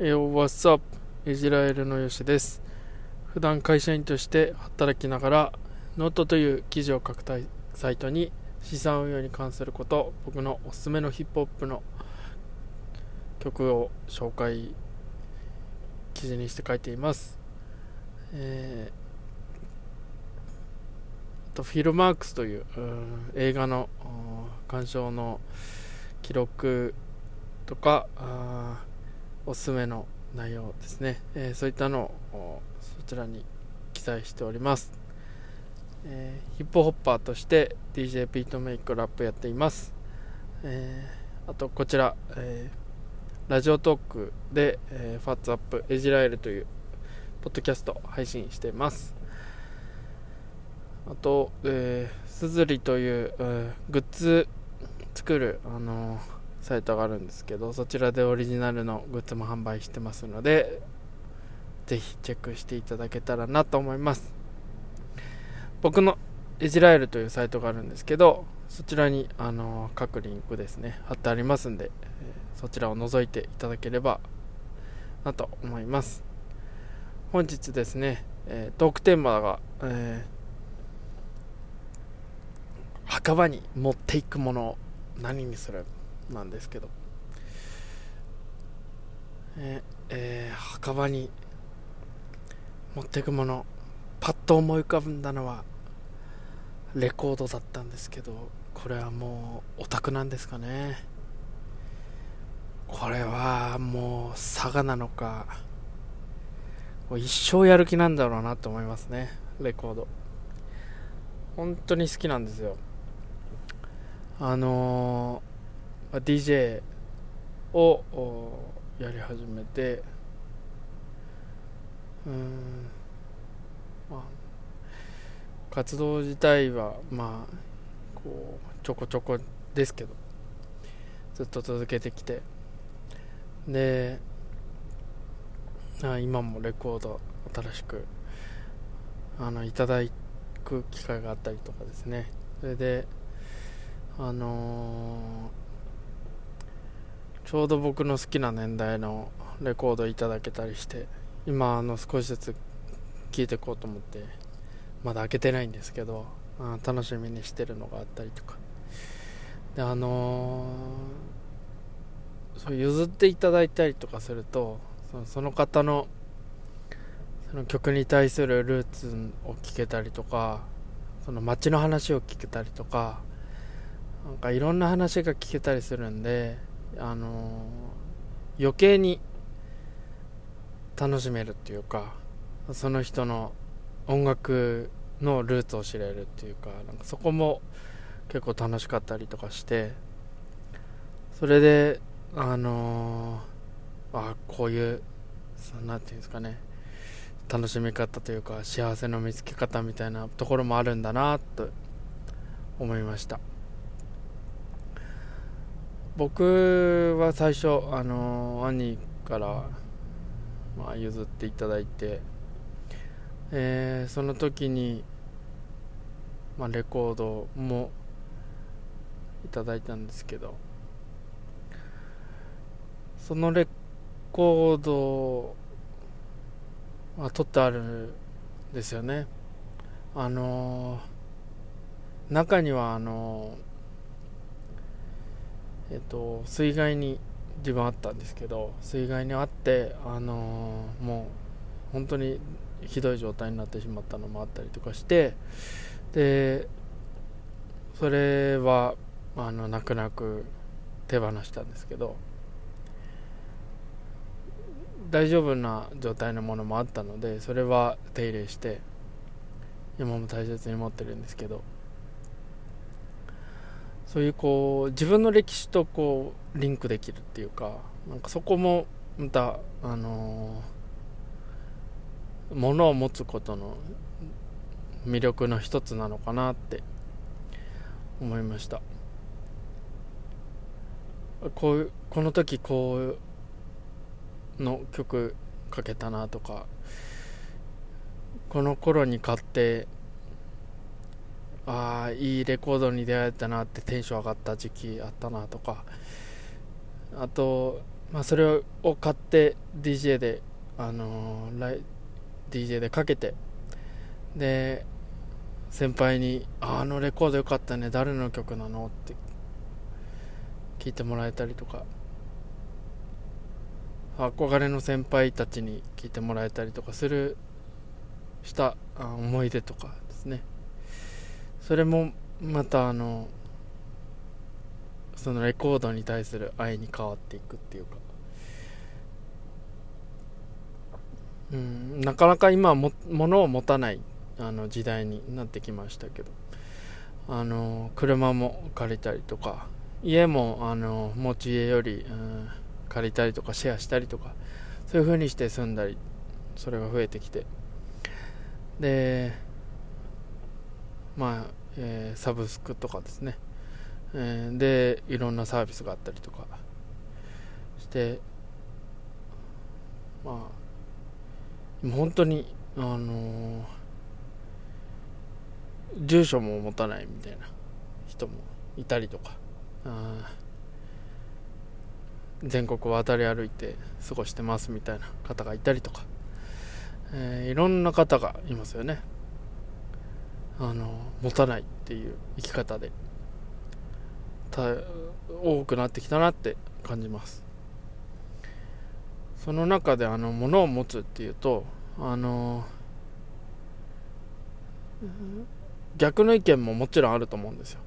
えー、What's up? ezilaeru のよしです。普段会社員として働きながら、ノートという記事を書くサイトに資産運用に関すること、僕のおすすめのヒップホップの曲を紹介、記事にして書いています。えー、と Filmarks という、映画の鑑賞の記録とかおすすめの内容ですね、えー、そういったのをそちらに記載しております、えー、ヒップホッパーとして DJ ビートメイクラップやっています、えー、あとこちら、えラジオトークで、えファッツアップエジラエルというポッドキャスト配信しています。あと、えー、すずりという、えー、グッズ作る、あのーサイトがあるんですけどそちらでオリジナルのグッズも販売してますのでぜひチェックしていただけたらなと思います。僕のエジラエルというサイトがあるんですけどそちらにあの各リンクですね貼ってありますんで、そちらを覗いていただければなと思います。本日ですね、えトークテーマが、えー、墓場に持っていくもの何にするなんですけど、ええー、墓場に持っていくものパッと思い浮かんだのはレコードだったんですけどこれはもうオタクなんですかね。これはもう佐賀なのか一生やる気なんだろうなと思いますねレコード。本当に好きなんですよ。あのー DJ をやり始めてうんまあ活動自体はまあこうちょこちょこですけどずっと続けてきて。であ今もレコード新しくあのいただく機会があったりとかですね。それであのーちょうど僕の好きな年代のレコードいただけたりして今あの少しずつ聴いていこうと思ってまだ開けてないんですけどあ楽しみにしてるのがあったりとか。であのー、そう譲っていただいたりとかするとそのその方のその曲に対するルーツを聞けたりとかその街の話を聞けたりとかなんかいろんな話が聞けたりするんであの余計に楽しめるっていうかその人の音楽のルーツを知れるっていうかなんかそこも結構楽しかったりとかしてそれであのー、あこういう何て言うんですかね楽しみ方というか幸せの見つけ方みたいなところもあるんだなと思いました。僕は最初あの兄から、まあ、譲っていただいて、えー、その時に、まあ、レコードもいただいたんですけどそのレコードは取ってあるんですよね。あの中にはあのえっと、水害に自分あったんですけど水害にあってあのー、もう本当にひどい状態になってしまったのもあったりとかしてでそれはあの泣く泣く手放したんですけど大丈夫な状態のものもあったのでそれは手入れして今も大切に持ってるんですけどそういうこう自分の歴史とこうリンクできるっていうかなんかそこもまたあのー、ものを持つことの魅力の一つなのかなって思いました。こうこの時こうの曲かけたなとかこの頃に買ってああいいレコードに出会えたなってテンション上がった時期あったなとか。あとまあ、それを買って DJ で、あのー、ライ DJ でかけて。で先輩に「あのレコードよかったね。誰の曲なの?」って。聞いてもらえたりとか。憧れの先輩たちに聞いてもらえたりとかするした思い出とかですね。それもまたあのそのレコードに対する愛に変わっていくっていうか。うんなかなか今はも物を持たないあの時代になってきましたけど。あの車も借りたりとか家もあの持ち家より、うん借りたりとかシェアしたりとかそういう風にして住んだりそれが増えてきて。でまあ、えー、サブスクとかですね、えー、でいろんなサービスがあったりとかしてまあ本当にあのー、住所も持たないみたいな人もいたりとかあ全国を渡り歩いて過ごしてますみたいな方がいたりとか、えー、いろんな方がいますよね。あの持たないっていう生き方で多くなってきたなって感じます。その中であの物を持つっていうとあの逆の意見ももちろんあると思うんですよ。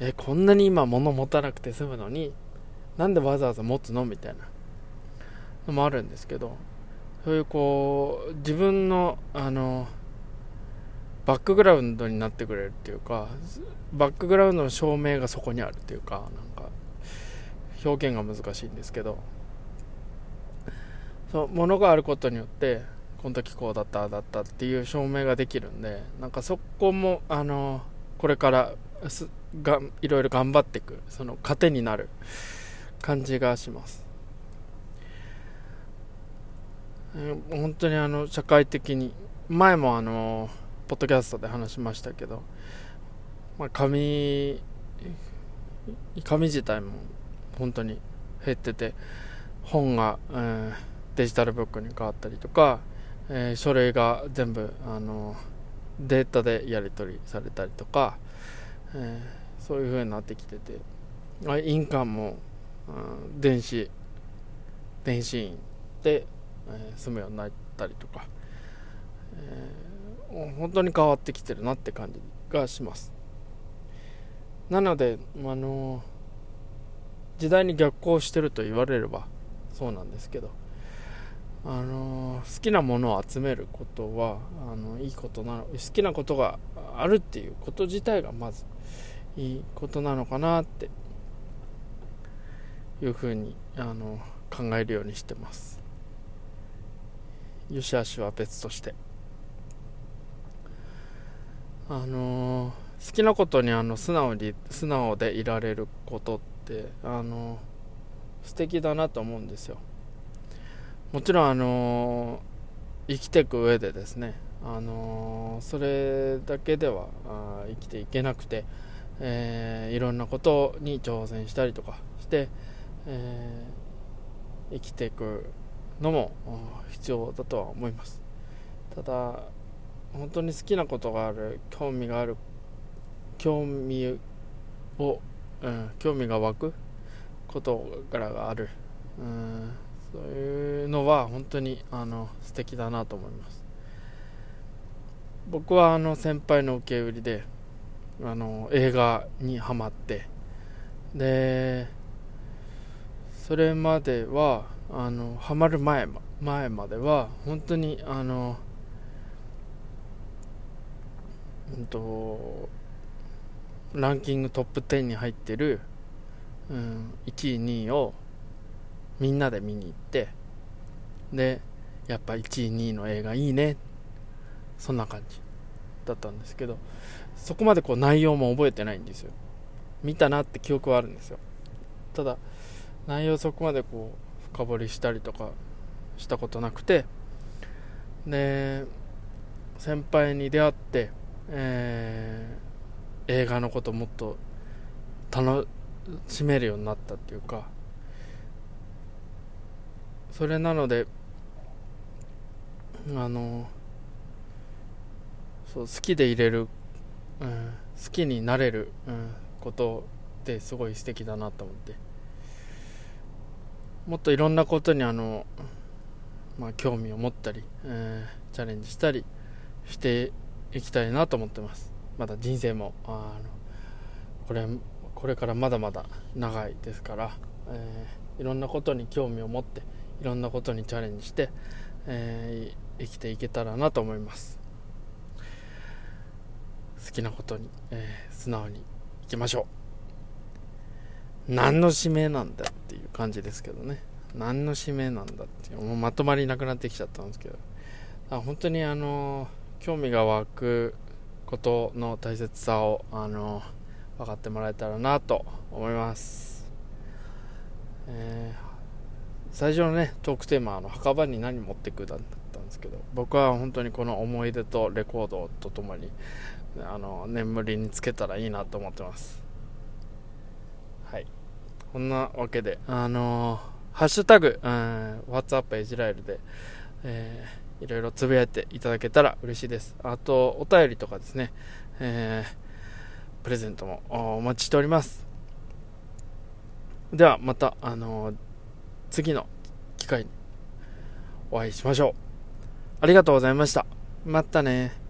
えこんなに今物持たなくて済むのになんでわざわざ持つのみたいな。のもあるんですけどそういうこう自分のあのバックグラウンドになってくれるっていうかバックグラウンドの証明がそこにあるっていうかなんか表現が難しいんですけど。そう物があることによってこの時こうだっただったっていう証明ができるんでなんかそこもあのこれからがいろいろ頑張っていくその糧になる感じがします、えー、本当にあの社会的に前もあのポッドキャストで話しましたけど、まあ、紙紙自体も本当に減ってて本が、えー、デジタルブックに変わったりとか、えー、書類が全部あのデータでやり取りされたりとか、えー、そういう風になってきてて印鑑も電子電子院で、えー、住むようになったりとか、えー、本当に変わってきてるなって感じがします。なのであの時代に逆行してると言われればそうなんですけどあの好きなものを集めることはあのいいことなの好きなことがあるっていうこと自体がまずいいことなのかなっていうふうにあの考えるようにしてます。よしあしは別として。あの好きなことにあの素直に素直でいられることってあの素敵だなと思うんですよ。もちろんあの生きていく上でですねあのそれだけでは生きていけなくて、えー、いろんなことに挑戦したりとかして、えー、生きていくのも必要だとは思います。ただ本当に好きなことがある興味がある興味を、うん、興味が湧くことからがある、うん、そういうのは本当にあの素敵だなと思います。僕はあの先輩の受け売りであの映画にハマってでそれまではあのハマる前前までは本当にあのうんとランキングトップ10に入ってる、うん、1位2位をみんなで見に行ってでやっぱ1位2位の映画いいね。そんな感じだったんですけどそこまでこう内容も覚えてないんですよ。見たなって記憶はあるんですよ。ただ内容そこまでこう深掘りしたりとかしたことなくてで先輩に出会って、えー、映画のこともっと楽しめるようになったっていうかそれなのであのそう好きでいれる、うん、好きになれる、うん、ことってすごい素敵だなと思って。もっといろんなことにあの、まあ、興味を持ったり、えー、チャレンジしたりしていきたいなと思ってます。まだ人生も。あのこれこれからまだまだ長いですから、えー、いろんなことに興味を持っていろんなことにチャレンジして、えー、生きていけたらなと思います。好きなことに、えー、素直にいきましょう。何の使命なんだっていう感じですけどね。何の使命なんだっていうもうまとまりなくなってきちゃったんですけど。あ本当にあの興味が湧くことの大切さをあの分かってもらえたらなと思います、えー、最初のねトークテーマの墓場に何持ってくだったんですけど僕は本当にこの思い出とレコードとともにあの眠りにつけたらいいなと思ってます。はい。こんなわけであの、ハッシュタグ、うん、WhatsApp エジライルで、えー、いろいろつぶやいていただけたら嬉しいです。あとお便りとかですね、えー、プレゼントもお待ちしております。ではまたあのー、次の機会にお会いしましょう。ありがとうございました。またね